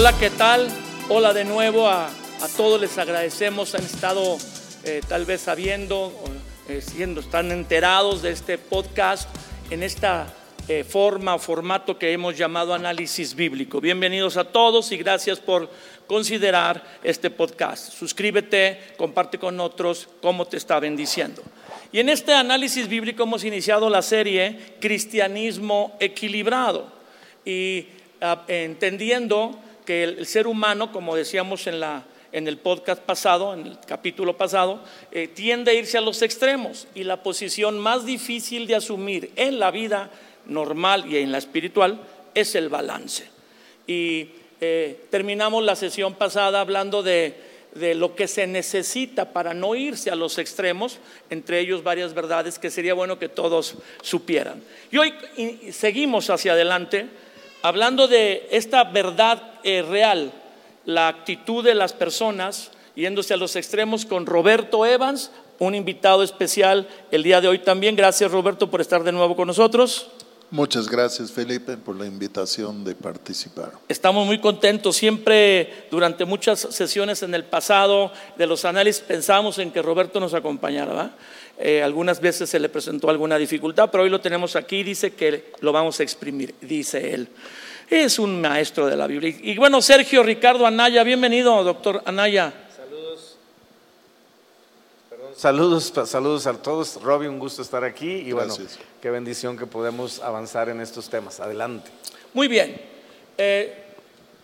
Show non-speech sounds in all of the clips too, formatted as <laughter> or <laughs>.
Hola, ¿qué tal? Hola de nuevo a, todos, les agradecemos, han estado eh, tal vez sabiendo, eh, siendo, están enterados de este podcast en esta eh, forma o formato que hemos llamado análisis bíblico. Bienvenidos a todos y gracias por considerar este podcast. Suscríbete, comparte con otros cómo te está bendiciendo. Y en este análisis bíblico hemos iniciado la serie Cristianismo Equilibrado y ah, entendiendo que el, ser humano, como decíamos en, la, en el podcast pasado, en el capítulo pasado, eh, tiende a irse a los extremos y la posición más difícil de asumir en la vida normal y en la espiritual es el balance. Y eh, terminamos la sesión pasada hablando de, de lo que se necesita para no irse a los extremos, entre ellos varias verdades que sería bueno que todos supieran. Y hoy seguimos hacia adelante hablando de esta verdad eh, real, la actitud de las personas, yéndose a los extremos con Roberto Evans, un invitado especial el día de hoy también. Gracias Roberto por estar de nuevo con nosotros. Muchas gracias Felipe por la invitación de participar. Estamos muy contentos. Siempre durante muchas sesiones en el pasado de los análisis pensamos en que Roberto nos acompañara. Eh, algunas veces se le presentó alguna dificultad, pero hoy lo tenemos aquí. Dice que lo vamos a exprimir, dice él. Es un maestro de la Biblia. Y bueno, Sergio Ricardo Anaya, bienvenido, doctor Anaya. Saludos. Saludos, a todos. Robbie, un gusto estar aquí y bueno, qué bendición que podemos avanzar en estos temas. Adelante. Muy bien. Eh,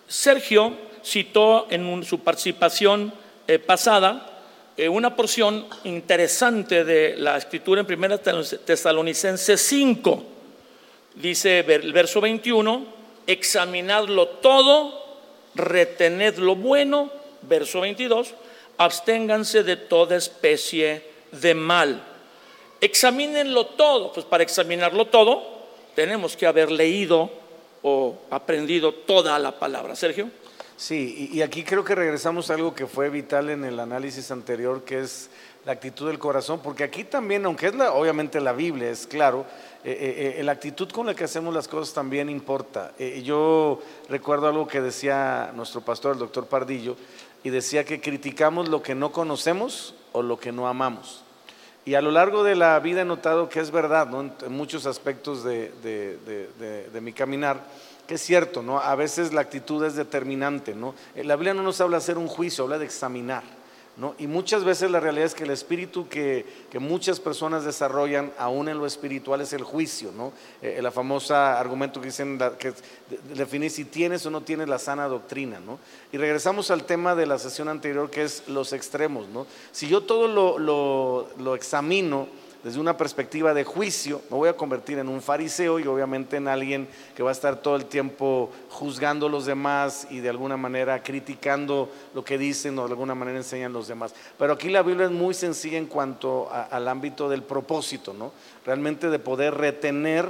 Sergio citó en su participación eh, pasada eh, una porción interesante de la escritura en 1 Tesalonicenses 5. Dice el verso 21, examinadlo todo, retened lo bueno, verso 22, absténganse de toda especie de mal. Examínenlo todo, pues para examinarlo todo tenemos que haber leído o aprendido toda la palabra. Sergio. Sí, y, aquí creo que regresamos a algo que fue vital en el análisis anterior, que es la actitud del corazón, porque aquí también, aunque es obviamente la Biblia, es claro, eh, eh, eh, la actitud con la que hacemos las cosas también importa. yo recuerdo algo que decía nuestro pastor, el doctor Pardillo, y decía que criticamos lo que no conocemos o lo que no amamos. Y a lo largo de la vida he notado que es verdad, en, muchos aspectos de, de, mi caminar, que es cierto, ¿no? a veces la actitud es determinante. ¿no? La Biblia no nos habla de hacer un juicio, habla de examinar. Y muchas veces la realidad es que el espíritu que, muchas personas desarrollan, aún en lo espiritual, es el juicio. ¿no? Eh, la famosa argumento que dicen que definir si tienes o no tienes la sana doctrina. ¿no? Y regresamos al tema de la sesión anterior, que es los extremos. ¿no? Si yo todo lo examino, desde una perspectiva de juicio, me voy a convertir en un fariseo y obviamente en alguien que va a estar todo el tiempo juzgando a los demás y de alguna manera criticando lo que dicen o de alguna manera enseñan los demás. Pero aquí la Biblia es muy sencilla en cuanto al ámbito del propósito, ¿no? Realmente de poder retener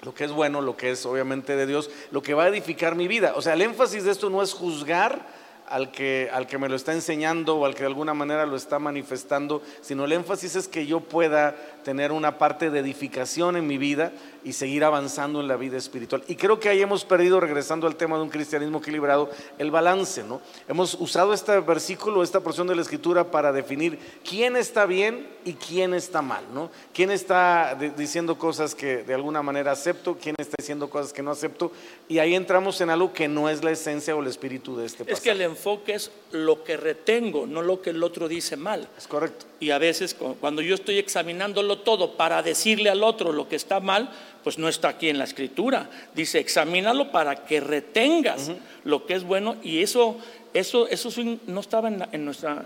lo que es bueno, lo que es obviamente de Dios, lo que va a edificar mi vida. O sea, el énfasis de esto no es juzgar, al que, al que me lo está enseñando o al que de alguna manera lo está manifestando, sino el énfasis es que yo pueda tener una parte de edificación en mi vida y seguir avanzando en la vida espiritual. Y creo que ahí hemos perdido, regresando al tema de un cristianismo equilibrado, el balance, ¿no? Hemos usado este versículo, esta porción de la escritura para definir quién está bien y quién está mal, ¿no? Quién está diciendo cosas que de alguna manera acepto, quién está diciendo cosas que no acepto, y ahí entramos en algo que no es la esencia o el espíritu de este pasaje. Es que el enfoque es lo que retengo, no lo que el otro dice mal. Es correcto. Y a veces cuando yo estoy examinándolo todo para decirle al otro lo que está mal, pues no está aquí en la escritura. Dice, examínalo para que retengas lo que es bueno y eso, eso, eso no estaba en, en nuestra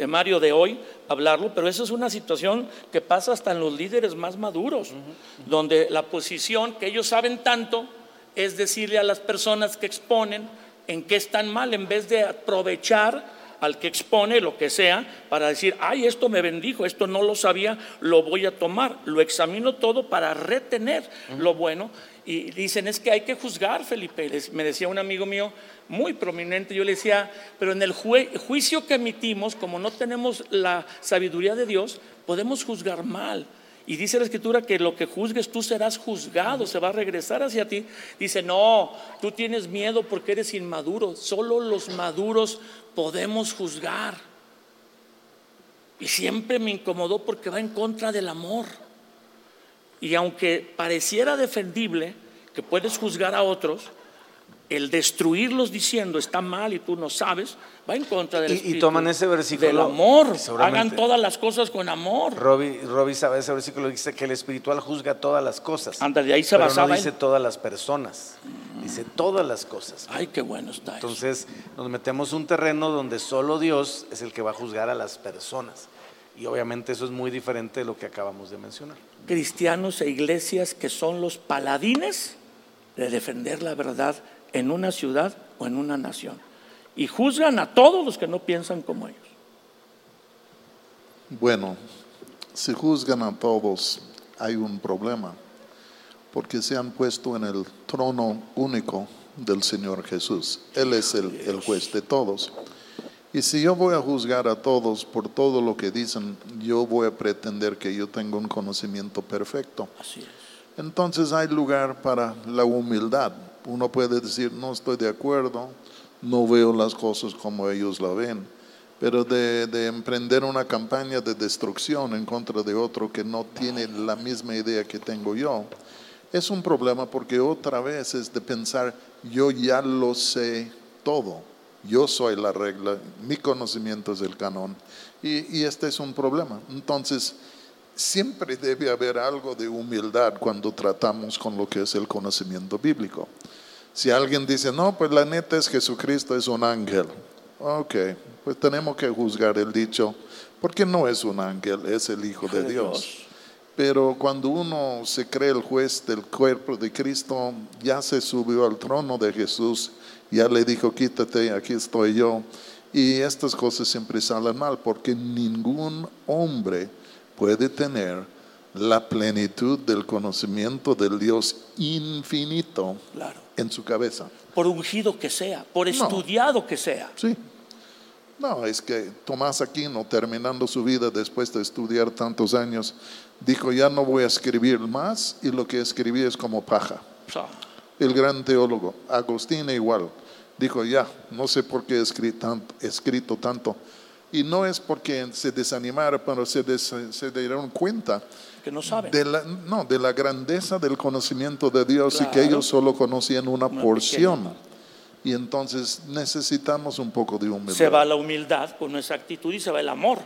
temario de hoy hablarlo, pero eso es una situación que pasa hasta en los líderes más maduros, donde la posición que ellos saben tanto es decirle a las personas que exponen en qué están mal, en vez de aprovechar al que expone lo que sea para decir, ay, esto me bendijo, esto no lo sabía, lo voy a tomar. Lo examino todo para retener lo bueno. Y dicen, es que hay que juzgar, Felipe. Me decía un amigo mío muy prominente, yo le decía, pero en el juicio que emitimos, como no tenemos la sabiduría de Dios, podemos juzgar mal. Y dice la escritura que lo que juzgues tú serás juzgado, se va a regresar hacia ti. Dice, no, tú tienes miedo porque eres inmaduro. Solo los maduros podemos juzgar. Y siempre me incomodó porque va en contra del amor. Y aunque pareciera defendible que puedes juzgar a otros, el destruirlos diciendo está mal y tú no sabes, va en contra del Y- y espíritu toman ese versículo, del amor. y Hagan todas las cosas con amor. Robbie, Robbie sabe ese versículo dice que el espiritual juzga todas las cosas. Ándale, ahí se pero basaba no dice todas las personas, dice todas las cosas. Ay, qué bueno está eso. Entonces nos metemos un terreno donde solo Dios es el que va a juzgar a las personas. Y obviamente eso es muy diferente de lo que acabamos de mencionar. Cristianos e iglesias que son los paladines de defender la verdad en una ciudad o en una nación. Y juzgan a todos los que no piensan como ellos. Bueno, si juzgan a todos, hay un problema, porque se han puesto en el trono único del Señor Jesús. Él es el, el juez de todos. Y si yo voy a juzgar a todos por todo lo que dicen, yo voy a pretender que yo tengo un conocimiento perfecto. Así es. Entonces hay lugar para la humildad. Uno puede decir, no estoy de acuerdo, no veo las cosas como ellos la ven, pero de, de emprender una campaña de destrucción en contra de otro que no tiene la misma idea que tengo yo, es un problema porque otra vez es de pensar, yo ya lo sé todo, yo soy la regla, mi conocimiento es el canon, y, y este es un problema. Entonces, siempre debe haber algo de humildad cuando tratamos con lo que es el conocimiento bíblico. Si alguien dice, no, pues la neta es Jesucristo es un ángel. Ok, pues tenemos que juzgar el dicho, porque no es un ángel, es el Hijo de. Dios. Pero cuando uno se cree el juez del cuerpo de Cristo, ya se subió al trono de Jesús, ya le dijo, quítate, aquí estoy yo. Y estas cosas siempre salen mal, porque ningún hombre puede tener la plenitud del conocimiento del Dios infinito Claro. en su cabeza. Por ungido que sea, por No. estudiado que sea. Sí. No, es que Tomás Aquino, terminando su vida después de estudiar tantos años, dijo, ya no voy a escribir más y lo que escribí es como paja. El gran teólogo, Agustín igual, dijo, ya, no sé por qué he escrito tanto. escrito tanto. Y no es porque se desanimara, pero se, des- se dieron cuenta que no saben. de la, no, de la grandeza del conocimiento de Dios y que ellos solo conocían una, Una porción. pequeña. Y entonces necesitamos un poco de humildad. Se va la humildad con esa actitud y se va el amor.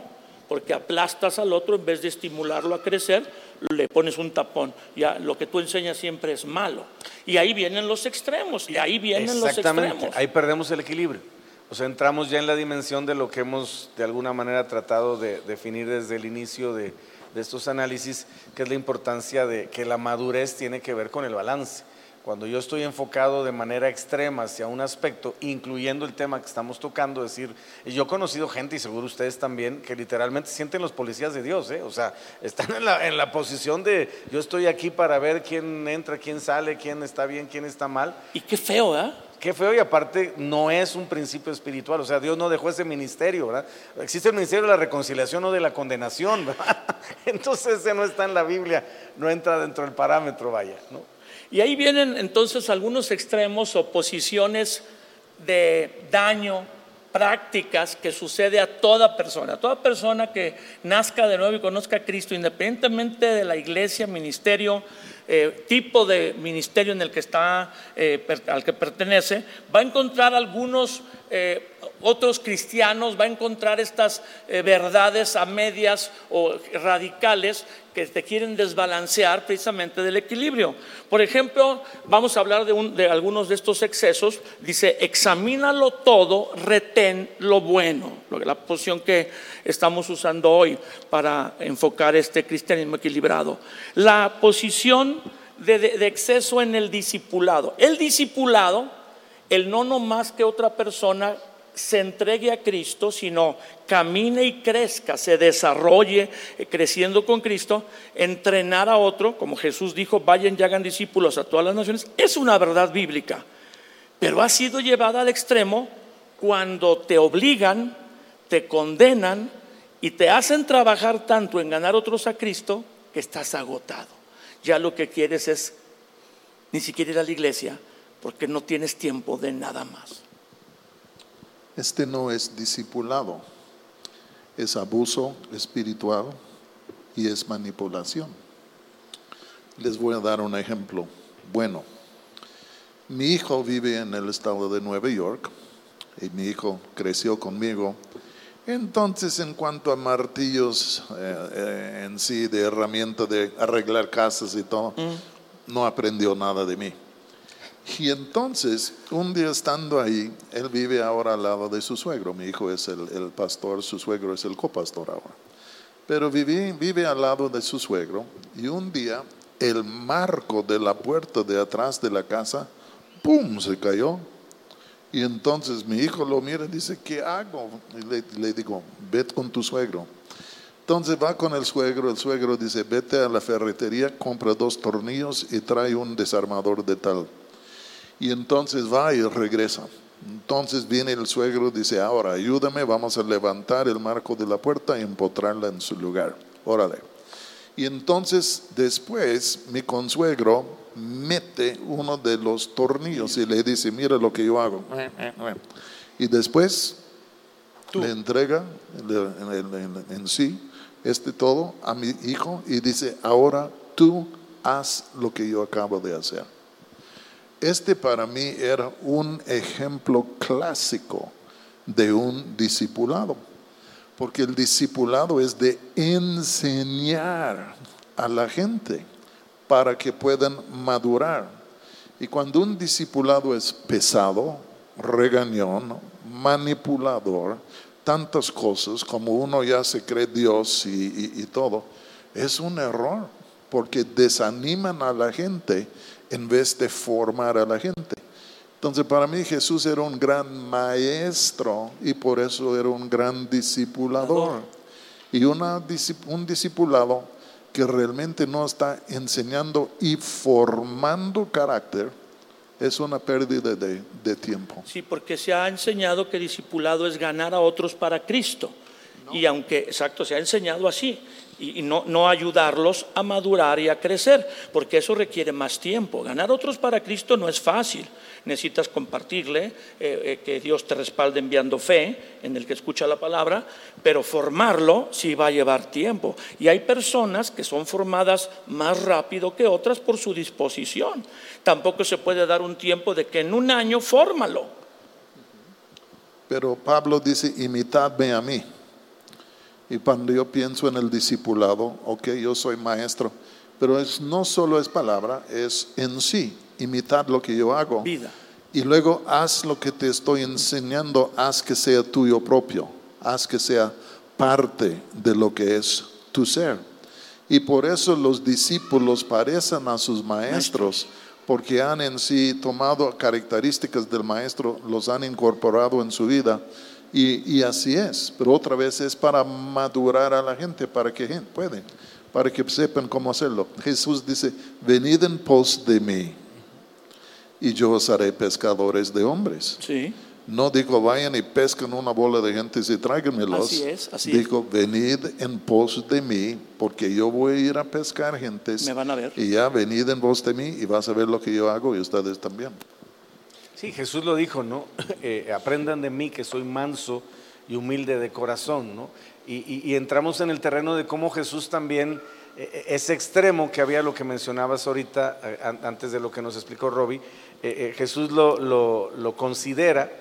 Porque aplastas al otro en vez de estimularlo a crecer, le pones un tapón. Ya lo que tú enseñas siempre es malo. Y ahí vienen los extremos. Y ahí vienen los Exactamente, extremos. ahí perdemos el equilibrio. O sea, entramos ya en la dimensión de lo que hemos de alguna manera tratado de definir desde el inicio de, de estos análisis, que es la importancia de que la madurez tiene que ver con el balance. Cuando yo estoy enfocado de manera extrema hacia un aspecto, incluyendo el tema que estamos tocando, decir, yo he conocido gente, y seguro ustedes también, que literalmente sienten los policías de Dios, ¿eh? o sea, <laughs> están en la, en la posición de yo estoy aquí para ver quién entra, quién sale, quién está bien, quién está mal, Y qué feo, ¿eh? Qué feo y aparte no es un principio espiritual, o sea, Dios no dejó ese ministerio, ¿verdad? Existe el ministerio de la reconciliación o de la condenación, ¿verdad? <laughs> Entonces ese no está en la Biblia, no entra dentro del parámetro, vaya, ¿no? Y ahí vienen entonces algunos extremos o posiciones de daño, prácticas que sucede a toda persona, toda persona que nazca de nuevo y conozca a Cristo, independientemente de la iglesia, ministerio, eh, tipo de ministerio en el que está, eh, al que pertenece, va a encontrar algunos eh, otros cristianos, va a encontrar estas verdades a medias o radicales que te quieren desbalancear precisamente del equilibrio. Por ejemplo, vamos a hablar de, un- de algunos de estos excesos. Dice, examínalo todo, retén lo bueno. La posición que estamos usando hoy para enfocar este cristianismo equilibrado. La posición de, de- de exceso en el discipulado. El discipulado, el no nomás que otra persona se entregue a Cristo, sino camine y crezca, se desarrolle eh, creciendo con Cristo, entrenar a otro, como Jesús dijo, vayan y hagan discípulos a todas las naciones, es una verdad bíblica, pero ha sido llevada al extremo cuando te obligan, te condenan y te hacen trabajar tanto en ganar otros a Cristo que estás agotado. Ya lo que quieres es ni siquiera ir a la iglesia porque no tienes tiempo de nada más. Este no es discipulado, es abuso espiritual y es manipulación. Les voy a dar un ejemplo bueno. Mi hijo vive en el estado de Nueva York y mi hijo creció conmigo. Entonces, en cuanto a martillos eh, eh, en sí, de herramienta de arreglar casas y todo, no aprendió nada de mí. Y entonces, un día estando ahí, él vive ahora al lado de su suegro. Mi hijo es el, el pastor, su suegro es el copastor ahora. Pero vive, vive al lado de su suegro y un día el marco de la puerta de atrás de la casa, ¡pum!, se cayó. Y entonces mi hijo lo mira y dice, ¿qué hago? Y le, le digo, vete con tu suegro. Entonces va con el suegro, el suegro dice, vete a la ferretería, compra dos tornillos y trae un desarmador de tal. Y entonces va y regresa. Entonces viene el suegro, dice, ahora ayúdame, vamos a levantar el marco de la puerta y empotrarla en su lugar. Órale. Y entonces después mi consuegro mete uno de los tornillos y le dice, mira lo que yo hago. Y después le entrega en sí este todo a mi hijo y dice, ahora tú haz lo que yo acabo de hacer. Este para mí era un ejemplo clásico de un discipulado, porque el discipulado es de enseñar a la gente para que puedan madurar. Y cuando un discipulado es pesado, regañón, manipulador, tantas cosas como uno ya se cree Dios y, todo, es un error, porque desaniman a la gente en vez de formar a la gente. Entonces para mí Jesús era un gran maestro y por eso era un gran discipulador. Y una, un discipulado que realmente no está enseñando y formando carácter es una pérdida de, de tiempo. Sí, porque se ha enseñado que discipulado es ganar a otros para Cristo. Y aunque, exacto, se ha enseñado así y, no, no, ayudarlos a madurar y a crecer, porque eso requiere más tiempo. Ganar otros para Cristo no es fácil. Necesitas compartirle, eh, eh, que Dios te respalde enviando fe en el que escucha la palabra, pero formarlo sí va a llevar tiempo. Y hay personas que son formadas más rápido que otras por su disposición. Tampoco se puede dar un tiempo de que en un año fórmalo. Pero Pablo dice, imitadme a mí. Y cuando yo pienso en el discipulado, ok, yo soy maestro, pero es, no solo es palabra, es en sí, imitar lo que yo hago. Vida. Y luego haz lo que te estoy enseñando, haz que sea tuyo propio, haz que sea parte de lo que es tu ser. Y por eso los discípulos parecen a sus maestros, porque han en sí tomado características del maestro, los han incorporado en su vida y, así es, pero otra vez es para madurar a la gente, para que pueden, para que sepan cómo hacerlo. Jesús dice, venid en pos de mí y yo os haré pescadores de hombres. Sí. No digo vayan y pesquen una bola de gente y tráiganmelos. Así es, así digo, venid en pos de mí, porque yo voy a ir a pescar gentes. Me van a ver. Y ya venid en pos de mí y vas a ver lo que yo hago y ustedes también. Sí, Jesús lo dijo, ¿no? <laughs> Eh, aprendan de mí que soy manso y humilde de corazón, ¿no? Y, entramos en el terreno de cómo Jesús también, eh, eh, ese extremo que había, lo que mencionabas ahorita, antes de lo que nos explicó Robbie, Jesús lo, lo, considera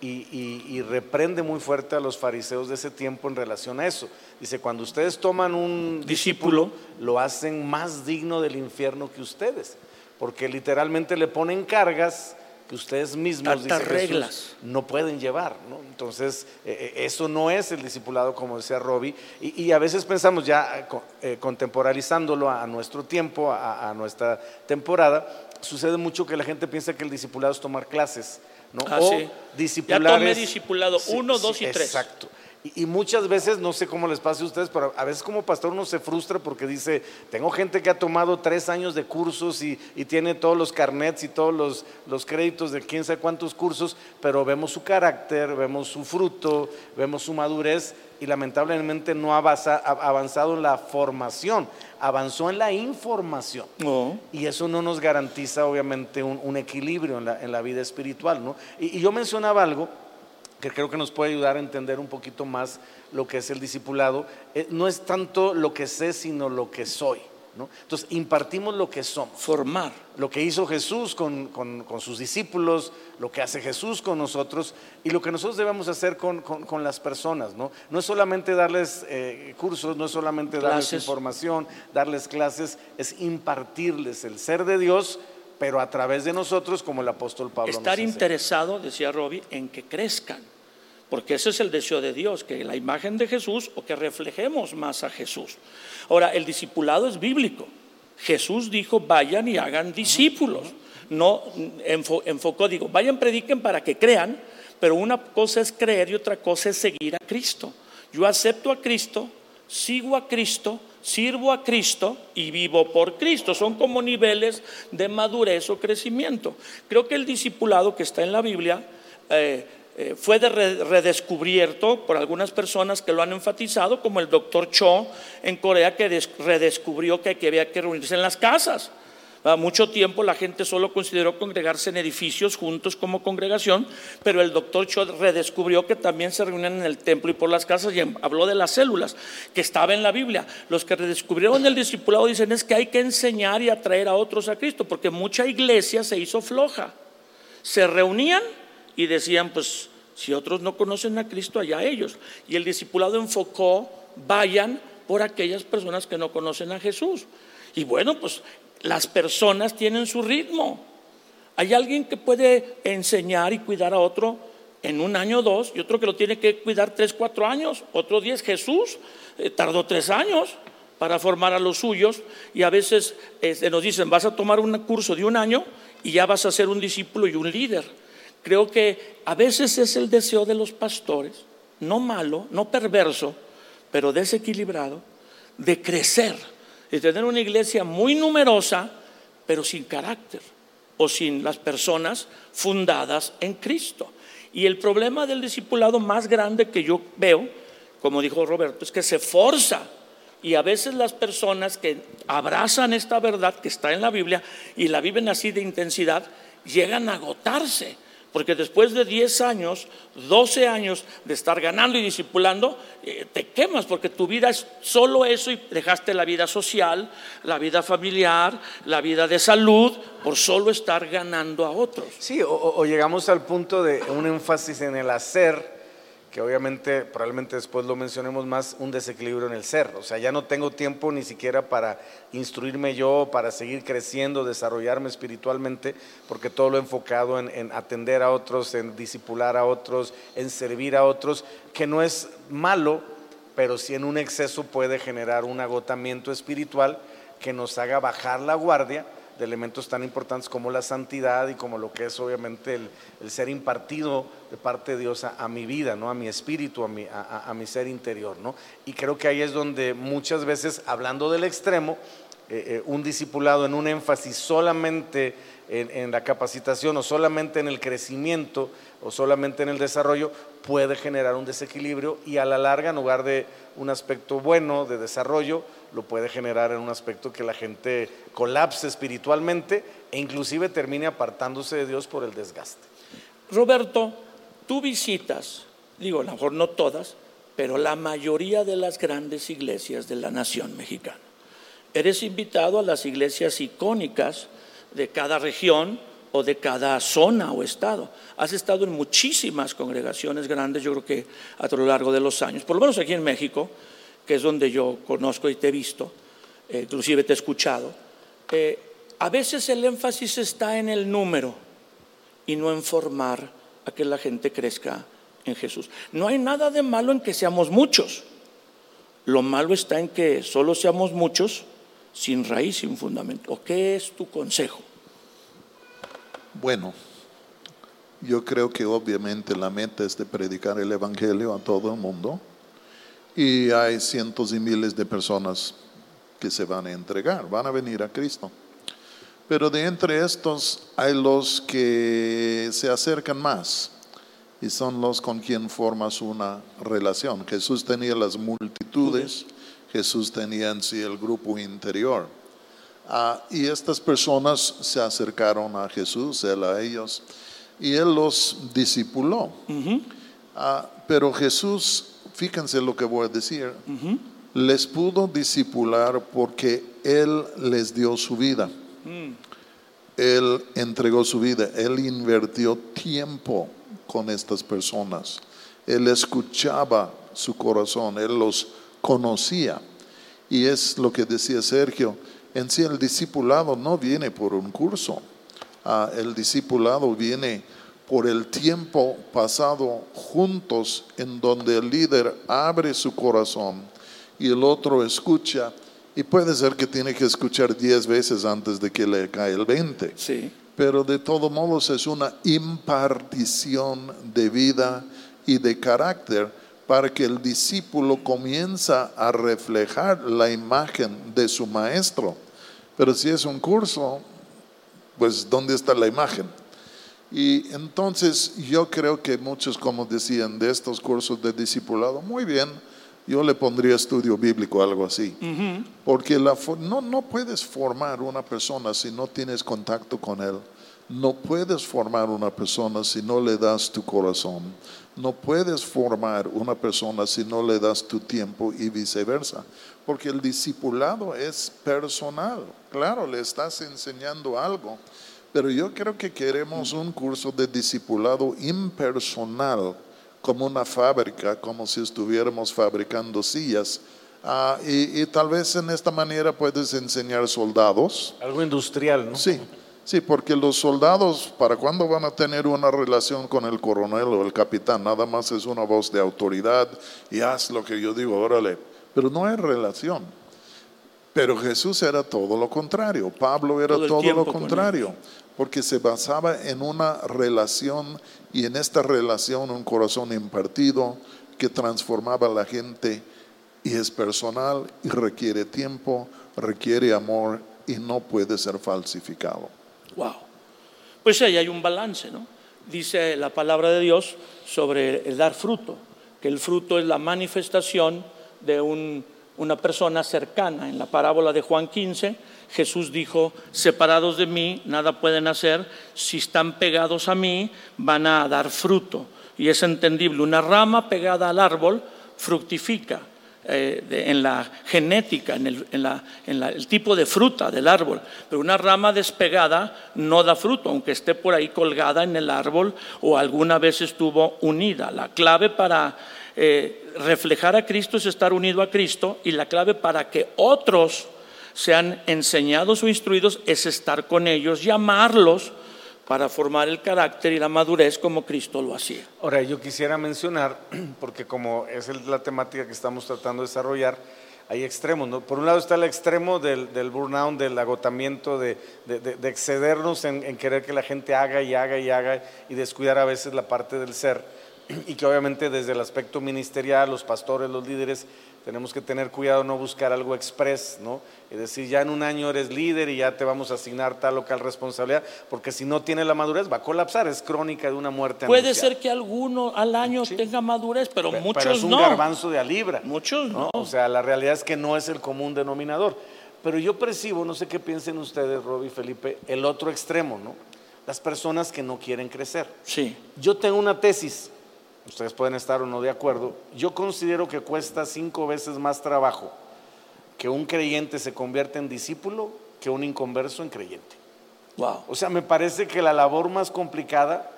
y, y, reprende muy fuerte a los fariseos de ese tiempo en relación a eso. Dice, cuando ustedes toman un discípulo, lo hacen más digno del infierno que ustedes, porque literalmente le ponen cargas ustedes mismos reglas. no pueden llevar. ¿no? Entonces, eh, eh, eso no es el discipulado, como decía Robbie, y, a veces pensamos ya eh, contemporalizándolo a, nuestro tiempo, a, nuestra temporada, sucede mucho que la gente piensa que el discipulado es tomar clases. ¿no? Ah, o sí. Ya tomé discipulado 1, 2 y 3. Exacto. Y, y muchas veces, no sé cómo les pase a ustedes, pero a veces como pastor uno se frustra porque dice, tengo gente que ha tomado tres años de cursos y, y tiene todos los carnets y todos los, los créditos de quién sabe cuántos cursos, pero vemos su carácter, vemos su fruto, vemos su madurez y lamentablemente no ha avanza- ha avanzado en la formación, avanzó en la información. Y eso no nos garantiza, obviamente, un, un equilibrio en la, en la vida espiritual. ¿no? Y, y yo mencionaba algo que creo que nos puede ayudar a entender un poquito más lo que es el discipulado. Eh, no es tanto lo que sé, sino lo que soy. ¿no? Entonces, impartimos lo que somos Formar. lo que hizo Jesús con, con- con sus discípulos, lo que hace Jesús con nosotros y lo que nosotros debemos hacer con, con- las personas. ¿no? no es solamente darles eh, cursos, no es solamente darles información, darles clases, es impartirles el ser de Dios, pero a través de nosotros, como el apóstol Pablo. Estar interesado, decía Robbie, en que crezcan. Porque ese es el deseo de Dios, que la imagen de Jesús o que reflejemos más a Jesús. Ahora, el discipulado es bíblico. Jesús dijo, vayan y hagan discípulos. No enfo- enfocó, digo, vayan, prediquen para que crean, pero una cosa es creer y otra cosa es seguir a Cristo. Yo acepto a Cristo, sigo a Cristo, sirvo a Cristo y vivo por Cristo. Son como niveles de madurez o crecimiento. Creo que el discipulado que está en la Biblia eh, eh, fue de re- redescubierto por algunas personas que lo han enfatizado, como el doctor Cho en Corea, que des- redescubrió que había que reunirse en las casas. Ah, Mucho tiempo la gente solo consideró congregarse en edificios juntos como congregación, pero el doctor Cho redescubrió que también se reunían en el templo y por las casas y habló de las células, que estaba en la Biblia. Los que redescubrieron el discipulado dicen es que hay que enseñar y atraer a otros a Cristo, porque mucha iglesia se hizo floja. Se reunían y decían, pues si otros no conocen a Cristo, allá ellos. Y el discipulado enfocó, vayan por aquellas personas que no conocen a Jesús. Y bueno, pues las personas tienen su ritmo. Hay alguien que puede enseñar y cuidar a otro en un año o dos y otro que lo tiene que cuidar tres, cuatro años. Otro diez, Jesús eh, tardó tres años para formar a los suyos y a veces eh, nos dicen, vas a tomar un curso de un año y ya vas a ser un discípulo y un líder. Creo que a veces es el deseo de los pastores, no malo, no perverso, pero desequilibrado, de crecer, de tener una iglesia muy numerosa, pero sin carácter o sin las personas fundadas en Cristo. Y el problema del discipulado más grande que yo veo, como dijo Roberto, es que se forza. Y a veces las personas que abrazan esta verdad que está en la Biblia y la viven así de intensidad, llegan a agotarse. Porque después de 10 años, 12 años de estar ganando y discipulando, eh, te quemas porque tu vida es solo eso y dejaste la vida social, la vida familiar, la vida de salud, por solo estar ganando a otros. Sí, o, llegamos al punto de un énfasis en el hacer, que obviamente, probablemente después lo mencionemos más, un desequilibrio en el ser. O sea, ya no tengo tiempo ni siquiera para instruirme yo, para seguir creciendo, desarrollarme espiritualmente, porque todo lo he enfocado en, en atender a otros, en disipular a otros, en servir a otros, que no es malo, pero sí en un exceso puede generar un agotamiento espiritual que nos haga bajar la guardia de elementos tan importantes como la santidad y como lo que es obviamente el, el ser impartido de parte de Dios a, mi vida, ¿no? a mi espíritu, a mi, a- mi ser interior. ¿no? Y creo que ahí es donde muchas veces, hablando del extremo, eh, eh, un discipulado en un énfasis solamente en, en la capacitación o solamente en el crecimiento o solamente en el desarrollo puede generar un desequilibrio y a la larga, en lugar de un aspecto bueno de desarrollo, lo puede generar en un aspecto que la gente colapse espiritualmente e inclusive termine apartándose de Dios por el desgaste. Roberto, tú visitas, digo, a lo mejor no todas, pero la mayoría de las grandes iglesias de la nación mexicana. Eres invitado a las iglesias icónicas de cada región o de cada zona o estado. Has estado en muchísimas congregaciones grandes, yo creo que a lo largo de los años, por lo menos aquí en México, que es donde yo conozco y te he visto, eh, inclusive te he escuchado. Eh, a veces el énfasis está en el número y no en formar a que la gente crezca en Jesús. No hay nada de malo en que seamos muchos. Lo malo está en que solo seamos muchos sin raíz, sin fundamento. ¿O qué es tu consejo? Bueno, yo creo que obviamente la meta es de predicar el Evangelio a todo el mundo y hay cientos y miles de personas que se van a entregar, van a venir a Cristo. Pero de entre estos hay los que se acercan más y son los con quien formas una relación. Jesús tenía las multitudes, Jesús tenía en sí el grupo interior. Ah, y estas personas se acercaron a Jesús, él a ellos, y él los discipuló. Ah, pero Jesús, fíjense lo que voy a decir, les pudo discipular porque él les dio su vida. Mm. Él entregó su vida, él invirtió tiempo con estas personas. Él escuchaba su corazón, él los conocía. Y es lo que decía Sergio, en sí el discipulado no viene por un curso, ah, el discipulado viene por el tiempo pasado juntos en donde el líder abre su corazón y el otro escucha y puede ser que tiene que escuchar diez veces antes de que le cae el 20. Sí. Pero de todos modos es una impartición de vida y de carácter para que el discípulo comienza a reflejar la imagen de su maestro. Pero si es un curso, pues ¿dónde está la imagen? Y entonces yo creo que muchos, como decían, de estos cursos de discipulado, muy bien, yo le pondría estudio bíblico, algo así. Porque la, no, no puedes formar una persona si no tienes contacto con él. No puedes formar una persona si no le das tu corazón. No puedes formar una persona si no le das tu tiempo y viceversa. Porque el discipulado es personal. Claro, le estás enseñando algo. Pero yo creo que queremos un curso de discipulado impersonal como una fábrica, como si estuviéramos fabricando sillas. Ah, y, tal vez en esta manera puedes enseñar soldados. Algo industrial, ¿no? Sí, sí, porque los soldados, ¿para cuándo van a tener una relación con el coronel o el capitán? Nada más es una voz de autoridad y haz lo que yo digo, órale. Pero no hay relación. Pero Jesús era todo lo contrario, Pablo era todo, lo contrario, porque se basaba en una relación y en esta relación un corazón impartido que transformaba a la gente y es personal y requiere tiempo, requiere amor y no puede ser falsificado. Wow. Pues ahí hay un balance, ¿no? Dice la palabra de Dios sobre el dar fruto, que el fruto es la manifestación de un una persona cercana. En la parábola de Juan 15, Jesús dijo, separados de mí, nada pueden hacer, si están pegados a mí, van a dar fruto. Y es entendible, una rama pegada al árbol fructifica. Eh, en la genética, en, el, tipo de fruta del árbol. Pero una rama despegada no da fruto, aunque esté por ahí colgada en el árbol o alguna vez estuvo unida. La clave para eh, reflejar a Cristo es estar unido a Cristo y la clave para que otros sean enseñados o instruidos es estar con ellos, llamarlos para formar el carácter y la madurez como Cristo lo hacía. Ahora, yo quisiera mencionar, <clears throat> porque como es la temática que estamos tratando de desarrollar, hay extremos. Por un lado está el extremo del burnout, del agotamiento, de, excedernos en, querer que la gente haga y haga y haga y descuidar a veces la parte del ser <clears throat> y que obviamente desde el aspecto ministerial, los pastores, los líderes, tenemos que tener cuidado no buscar algo express, ¿no? Es decir, ya en un año eres líder y ya te vamos a asignar tal o cual responsabilidad, porque si no tiene la madurez va a colapsar, es crónica de una muerte Puede ser que alguno al año tenga madurez, pero, muchos no. Pero es un garbanzo de a libra. Muchos no. O sea, la realidad es que no es el común denominador. Pero yo percibo, no sé qué piensen ustedes, Rob y Felipe, el otro extremo, ¿no? Las personas que no quieren crecer. Sí. Yo tengo una tesis ustedes pueden estar o no de acuerdo, yo considero que cuesta cinco veces más trabajo que un creyente se convierta en discípulo que un inconverso en creyente. Wow. O sea, me parece que la labor más complicada,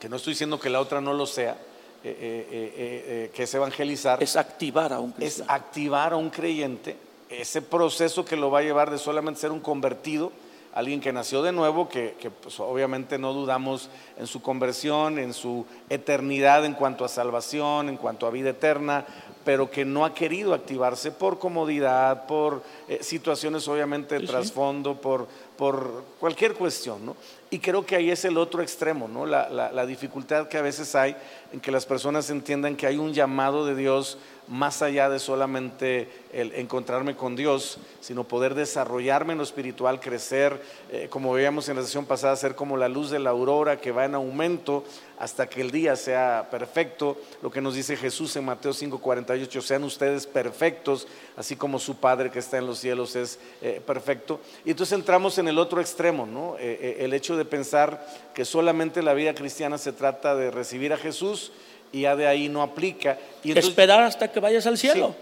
que no estoy diciendo que la otra no lo sea, eh, eh, eh, que es evangelizar. Es activar a un creyente. Es activar a un creyente, ese proceso que lo va a llevar de solamente ser un convertido alguien que nació de nuevo, que, pues, obviamente no dudamos en su conversión, en su eternidad en cuanto a salvación, en cuanto a vida eterna, pero que no ha querido activarse por comodidad, por eh, situaciones obviamente de trasfondo, por, por cualquier cuestión, ¿no? Y creo que ahí es el otro extremo, ¿no? La, la, dificultad que a veces hay en que las personas entiendan que hay un llamado de Dios más allá de solamente encontrarme con Dios, sino poder desarrollarme en lo espiritual, crecer, eh, como veíamos en la sesión pasada, ser como la luz de la aurora que va en aumento hasta que el día sea perfecto. Lo que nos dice Jesús en Mateo 5:48, sean ustedes perfectos, así como su Padre que está en los cielos es eh, perfecto. Y entonces entramos en el otro extremo, ¿no? Eh, el hecho de pensar que solamente la vida cristiana se trata de recibir a Jesús y ya de ahí no aplica. Y Esperar hasta que vayas al cielo.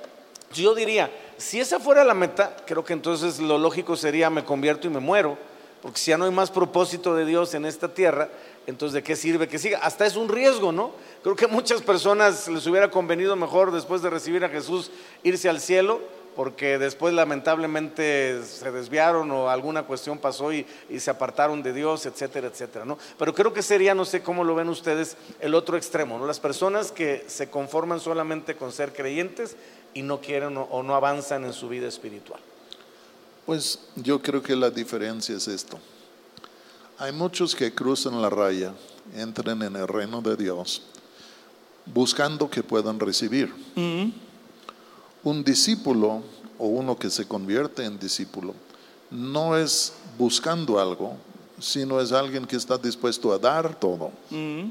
yo diría, si esa fuera la meta, creo que entonces lo lógico sería me convierto y me muero, porque si ya no hay más propósito de Dios en esta tierra, entonces ¿de qué sirve que siga? Hasta es un riesgo, ¿no? Creo que a muchas personas les hubiera convenido mejor después de recibir a Jesús irse al cielo porque después lamentablemente se desviaron o alguna cuestión pasó y, se apartaron de Dios, etcétera, etcétera, ¿no? Pero creo que sería, no sé cómo lo ven ustedes, el otro extremo, ¿no? Las personas que se conforman solamente con ser creyentes y no quieren o, no avanzan en su vida espiritual. Pues yo creo que la diferencia es esto. Hay muchos que cruzan la raya, entran en el reino de Dios, buscando que puedan recibir. Un discípulo o uno que se convierte en discípulo no es buscando algo, sino es alguien que está dispuesto a dar todo mm.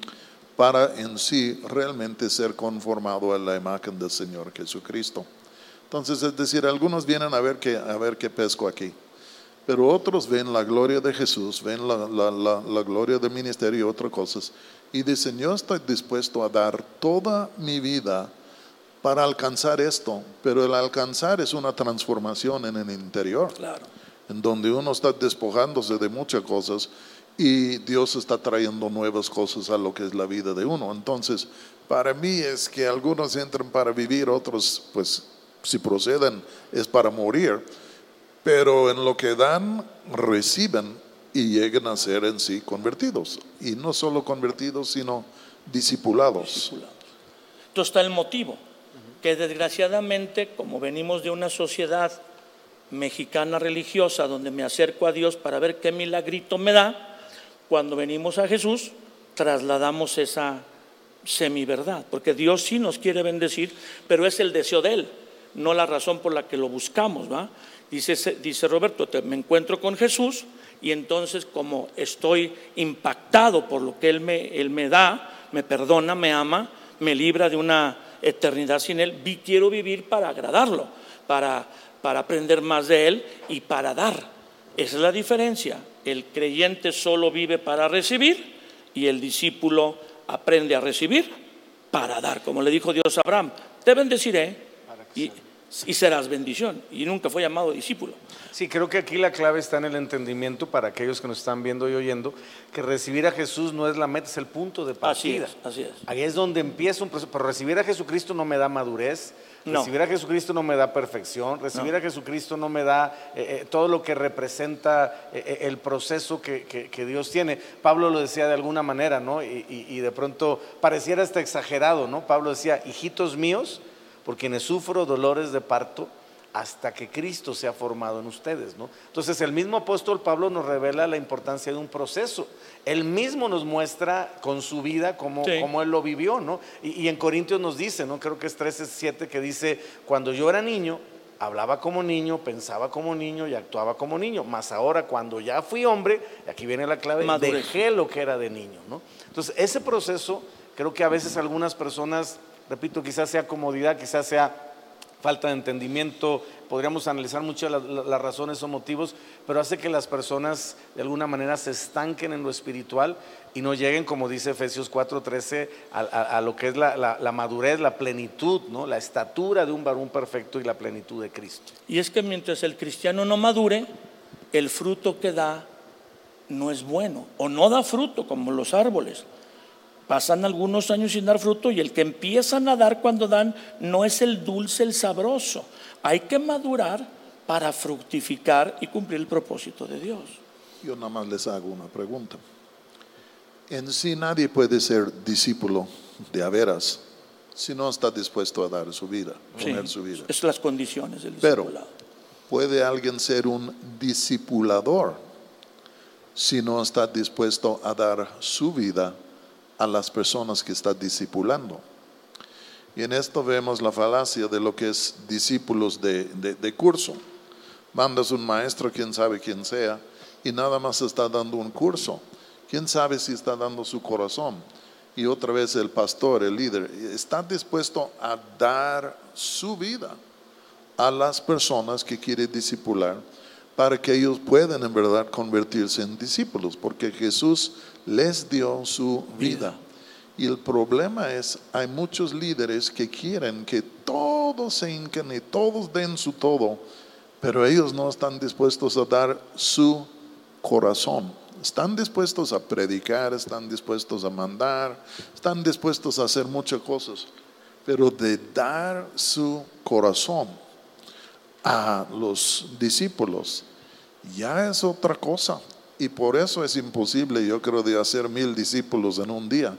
para en sí realmente ser conformado a la imagen del Señor Jesucristo. Entonces, es decir, algunos vienen a ver qué, a ver qué pesco aquí, pero otros ven la gloria de Jesús, ven la, la gloria del ministerio y otras cosas, y dicen, yo estoy dispuesto a dar toda mi vida para alcanzar esto, pero el alcanzar es una transformación en el interior, claro. en donde uno está despojándose de muchas cosas y Dios está trayendo nuevas cosas a lo que es la vida de uno. Entonces, para mí es que algunos entran para vivir, otros, pues, si proceden, es para morir, pero en lo que dan, reciben y llegan a ser en sí convertidos. Y no solo convertidos, sino discipulados. discipulados. Entonces está el motivo que desgraciadamente, como venimos de una sociedad mexicana religiosa donde me acerco a Dios para ver qué milagrito me da, cuando venimos a Jesús trasladamos esa semiverdad, porque Dios sí nos quiere bendecir, pero es el deseo de Él, no la razón por la que lo buscamos, ¿va? Dice, dice Roberto, me encuentro con Jesús y entonces como estoy impactado por lo que Él me, él me da, me perdona, me ama, me libra de una eternidad sin Él, quiero vivir para agradarlo, para, para aprender más de Él y para dar. Esa es la diferencia. El creyente solo vive para recibir y el discípulo aprende a recibir para dar. Como le dijo Dios a Abraham, te bendeciré y, y serás bendición. Y nunca fue llamado discípulo. Sí, creo que aquí la clave está en el entendimiento para aquellos que nos están viendo y oyendo, que recibir a Jesús no es la meta, es el punto de partida. Así es, así es. Ahí es donde empieza un proceso, pero recibir a Jesucristo no me da madurez, recibir a Jesucristo no me da perfección, recibir a Jesucristo no me da eh, eh, todo lo que representa eh, el proceso que, Dios tiene. Pablo lo decía de alguna manera, ¿no? Y, y de pronto pareciera hasta exagerado, ¿no? Pablo decía, hijitos míos, por quienes sufro dolores de parto, hasta que Cristo se ha formado en ustedes. ¿no? Entonces el mismo apóstol Pablo nos revela la importancia de un proceso. Él mismo nos muestra con su vida cómo, él lo vivió. ¿no? Y, en Corintios nos dice, ¿no? creo que es 13, 7, que dice, cuando yo era niño, hablaba como niño, pensaba como niño y actuaba como niño. Mas ahora cuando ya fui hombre, y aquí viene la clave, dejé lo que era de niño. ¿no? Entonces ese proceso, creo que a veces algunas personas, repito, quizás sea comodidad, quizás sea falta de entendimiento, podríamos analizar muchas las, razones o motivos, pero hace que las personas de alguna manera se estanquen en lo espiritual y no lleguen, como dice Efesios 4:13, a, a, lo que es la, madurez, la plenitud, ¿no? la estatura de un varón perfecto y la plenitud de Cristo. Y es que mientras el cristiano no madure, el fruto que da no es bueno o no da fruto como los árboles. Pasan algunos años sin dar fruto y el que empiezan a dar cuando dan no es el dulce, el sabroso. Hay que madurar para fructificar y cumplir el propósito de Dios. Yo nada más les hago una pregunta. En sí nadie puede ser discípulo de averas si no está dispuesto a dar su vida, poner su vida. Es las condiciones del Pero, ¿puede alguien ser un discipulador si no está dispuesto a dar su vida a las personas que está discipulando. Y en esto vemos la falacia de lo que es discípulos de, de- de curso. Mandas un maestro, quién sabe quién sea, y nada más está dando un curso. ¿Quién sabe si está dando su corazón? Y otra vez el pastor, el líder, está dispuesto a dar su vida a las personas que quiere discipular para que ellos puedan en verdad convertirse en discípulos, porque Jesús les dio su vida. Y el problema es, hay muchos líderes que quieren que todos se hinquen y todos den su todo, pero ellos no están dispuestos a dar su corazón. Están dispuestos a predicar, están dispuestos a mandar, están dispuestos a hacer muchas cosas, pero de dar su corazón a los discípulos ya es otra cosa. Y por eso es imposible, yo creo, de hacer mil discípulos en un día.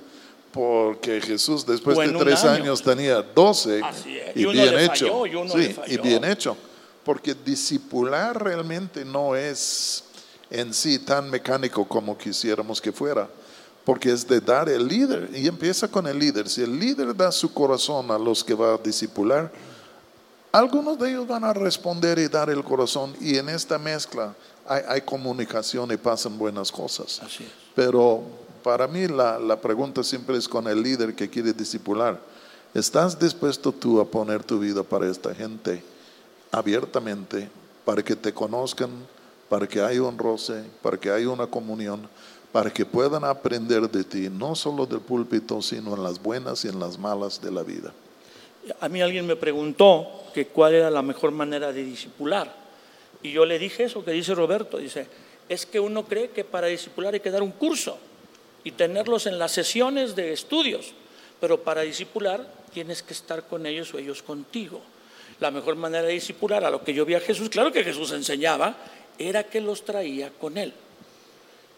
Porque Jesús después de tres año. años tenía doce y, Y bien hecho. falló, y Sí, y bien hecho. Porque discipular realmente no es en sí tan mecánico como quisiéramos que fuera. Porque es de dar el líder. Y empieza con el líder. Si el líder da su corazón a los que va a discipular, algunos de ellos van a responder y dar el corazón y en esta mezcla hay, hay comunicación y pasan buenas cosas. Así es. Pero para mí la, la pregunta siempre es con el líder que quiere discipular. ¿Estás dispuesto tú a poner tu vida para esta gente abiertamente, para que te conozcan, para que haya un roce, para que haya una comunión, para que puedan aprender de ti, no solo del púlpito, sino en las buenas y en las malas de la vida? A mí alguien me preguntó que cuál era la mejor manera de discipular. Y yo le dije eso que dice Roberto. Dice, es que uno cree que para discipular hay que dar un curso y tenerlos en las sesiones de estudios. Pero para discipular tienes que estar con ellos o ellos contigo. La mejor manera de discipular a lo que yo vi a Jesús, claro que Jesús enseñaba, era que los traía con él.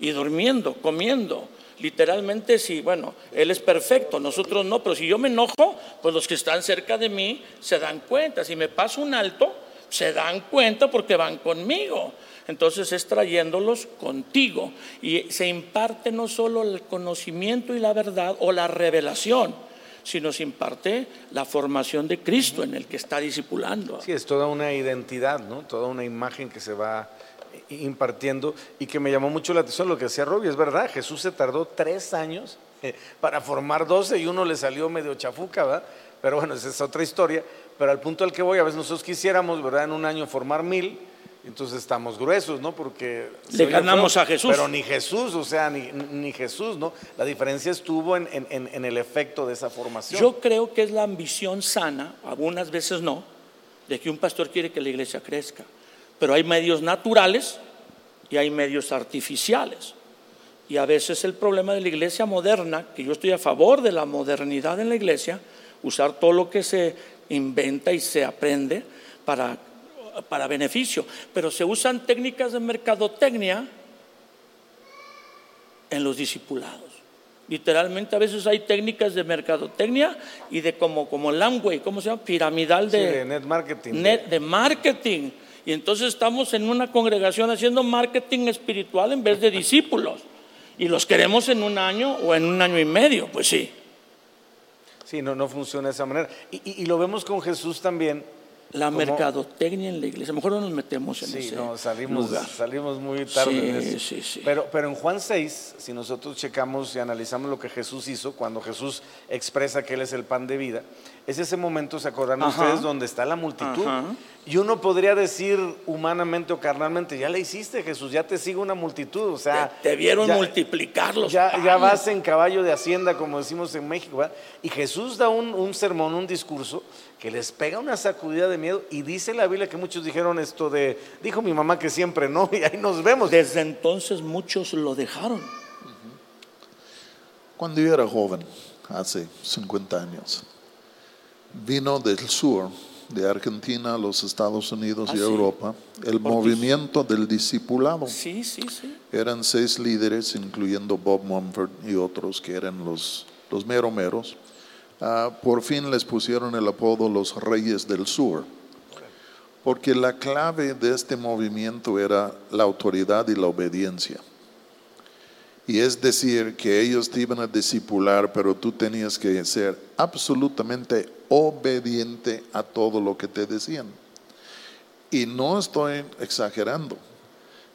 Y durmiendo, comiendo. Literalmente, sí, bueno, Él es perfecto, nosotros no, pero si yo me enojo, pues los que están cerca de mí se dan cuenta. Si me paso un alto, se dan cuenta porque van conmigo. Entonces es trayéndolos contigo. Y se imparte no solo el conocimiento y la verdad o la revelación, sino se imparte la formación de Cristo en el que está discipulando. Sí, es toda una identidad, ¿no? Toda una imagen que se va impartiendo y que me llamó mucho la atención lo que decía Robbie, es verdad, Jesús se tardó tres años eh, para formar doce y uno le salió medio chafuca. Pero bueno, esa es otra historia, pero al punto al que voy, a veces nosotros quisiéramos, ¿verdad? En un año formar mil, entonces estamos gruesos, ¿no? Porque... Le ganamos feo, a Jesús. Pero ni Jesús, o sea, ni, ni Jesús, ¿no? La diferencia estuvo en- en- en el efecto de esa formación. Yo creo que es la ambición sana, algunas veces no, de que un pastor quiere que la iglesia crezca. Pero hay medios naturales y hay medios artificiales. Y a veces el problema de la iglesia moderna, que yo estoy a favor de la modernidad en la iglesia, usar todo lo que se inventa y se aprende para, para beneficio, pero se usan técnicas de mercadotecnia en los discipulados. Literalmente a veces hay técnicas de mercadotecnia y de como, como Lamway, ¿cómo se llama? Piramidal Sí, de net marketing. net- de marketing. Y entonces estamos en una congregación haciendo marketing espiritual en vez de discípulos. Y los queremos en un año o en un año y medio, pues sí. Sí, no, no funciona de esa manera. Y, y- y lo vemos con Jesús también. La mercadotecnia en la iglesia. A lo mejor no nos metemos en Sí, ese no, salimos, lugar. salimos muy tarde. Sí, en eso. sí, sí. Pero, pero en Juan 6, si nosotros checamos y analizamos lo que Jesús hizo, cuando Jesús expresa que Él es el pan de vida, es ese momento, ¿se acordarán Ajá. ustedes? Donde está la multitud. Ajá. Y uno podría decir humanamente o carnalmente, ya le hiciste Jesús, ya te sigue una multitud. O sea, Te, te vieron ya- multiplicar los ya, vas en caballo de hacienda, como decimos en México, ¿verdad? Y Jesús da un, un sermón, un discurso que les pega una sacudida de miedo y dice la Biblia que muchos dijeron esto de, dijo mi mamá que siempre no, <laughs> y ahí nos vemos. Desde entonces muchos lo dejaron. Cuando yo era joven, hace 50 años, vino del sur, de Argentina a los Estados Unidos Ah, y sí. Europa, el movimiento del discipulado. Sí, sí, sí. Eran seis líderes, incluyendo Bob Mumford y otros que eran los, los mero meros. Ah, por fin les pusieron el apodo los Reyes del Sur, porque la clave de este movimiento era la autoridad y la obediencia. Y es decir, que ellos te iban a discipular, pero tú tenías que ser absolutamente obediente a todo lo que te decían. Y no estoy exagerando.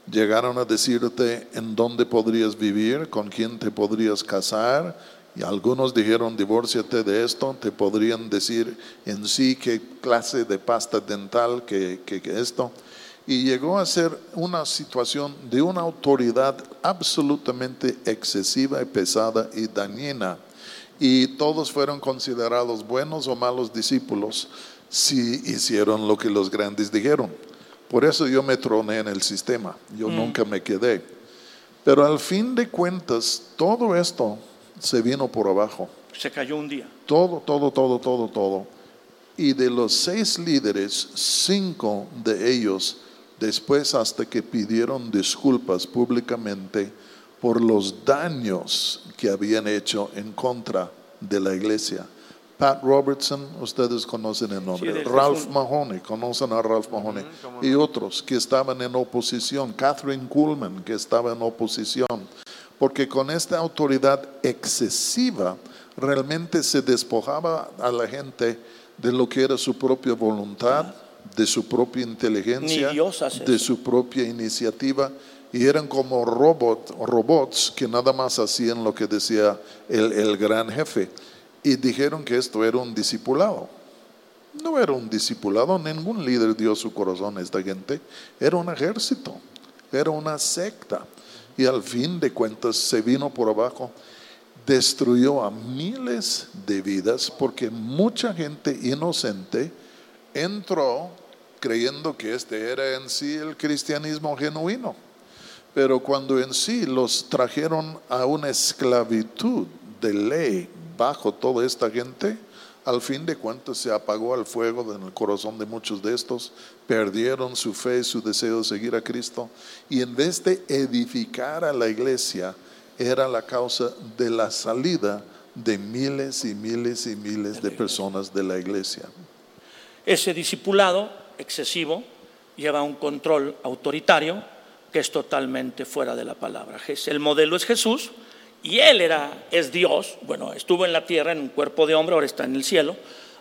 Llegaron a decirte en dónde podrías vivir, con quién te podrías casar, y algunos dijeron, divórciate de esto, te podrían decir en sí qué clase de pasta dental que, que, que esto. Y llegó a ser una situación de una autoridad absolutamente excesiva y pesada y dañina. Y todos fueron considerados buenos o malos discípulos si hicieron lo que los grandes dijeron. Por eso yo me troné en el sistema, yo nunca me quedé. Pero al fin de cuentas, todo esto se vino por abajo. Se cayó un día. Todo, todo, todo, todo, todo. Y de los seis líderes, cinco de ellos, después hasta que pidieron disculpas públicamente por los daños que habían hecho en contra de la iglesia. Pat Robertson, ustedes conocen el nombre. Sí, Ralph Mahoney, conocen a Ralph Mahoney. Y otros que estaban en oposición. Catherine Kuhlman, que estaba en oposición. Porque con esta autoridad excesiva realmente se despojaba a la gente de lo que era su propia voluntad, de su propia inteligencia, de su propia iniciativa. Y eran como robot, robots que nada más hacían lo que decía el, el gran jefe. Y dijeron que esto era un discipulado. No era un discipulado, ningún líder dio su corazón a esta gente. Era un ejército, era una secta. Y al fin de cuentas se vino por abajo, destruyó a miles de vidas porque mucha gente inocente entró creyendo que este era en sí el cristianismo genuino. Pero cuando en sí los trajeron a una esclavitud de ley bajo toda esta gente, al fin de cuentas se apagó el fuego en el corazón de muchos de estos, perdieron su fe y su deseo de seguir a Cristo, y en vez de edificar a la iglesia, era la causa de la salida de miles y miles y miles de personas de la iglesia. Ese discipulado excesivo lleva un control autoritario que es totalmente fuera de la palabra. El modelo es Jesús y él era es Dios, bueno, estuvo en la tierra en un cuerpo de hombre, ahora está en el cielo,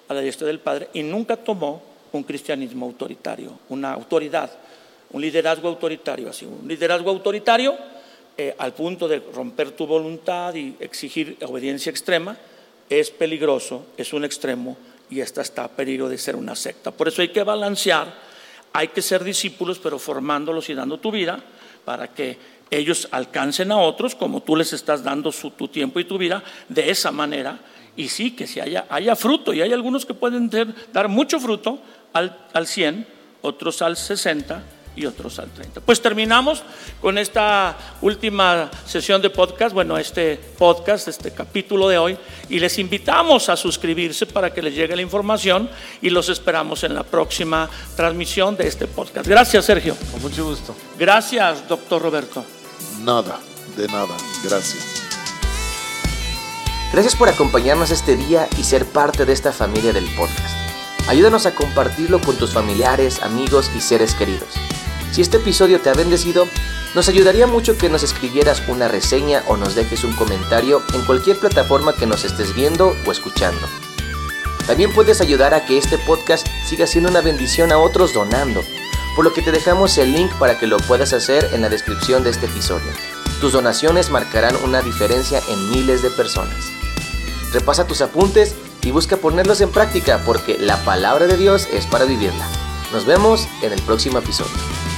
a la diestra del Padre y nunca tomó un cristianismo autoritario, una autoridad, un liderazgo autoritario, así, un liderazgo autoritario eh, al punto de romper tu voluntad y exigir obediencia extrema es peligroso, es un extremo y esta está a peligro de ser una secta. Por eso hay que balancear, hay que ser discípulos, pero formándolos y dando tu vida para que ellos alcancen a otros como tú les estás dando tu tiempo y tu vida de esa manera. Y sí, que si haya, fruto, y hay algunos que pueden dar mucho fruto al, al 100, otros al 60 y otros al 30. Pues terminamos con esta última sesión de podcast, bueno, este podcast, este capítulo de hoy, y les invitamos a suscribirse para que les llegue la información y los esperamos en la próxima transmisión de este podcast. Gracias, Sergio. Con mucho gusto. Gracias, doctor Roberto. Nada, de nada, gracias. Gracias por acompañarnos este día y ser parte de esta familia del podcast. Ayúdanos a compartirlo con tus familiares, amigos y seres queridos. Si este episodio te ha bendecido, nos ayudaría mucho que nos escribieras una reseña o nos dejes un comentario en cualquier plataforma que nos estés viendo o escuchando. También puedes ayudar a que este podcast siga siendo una bendición a otros donando, por lo que te dejamos el link para que lo puedas hacer en la descripción de este episodio. Tus donaciones marcarán una diferencia en miles de personas. Repasa tus apuntes y busca ponerlos en práctica porque la palabra de Dios es para vivirla. Nos vemos en el próximo episodio.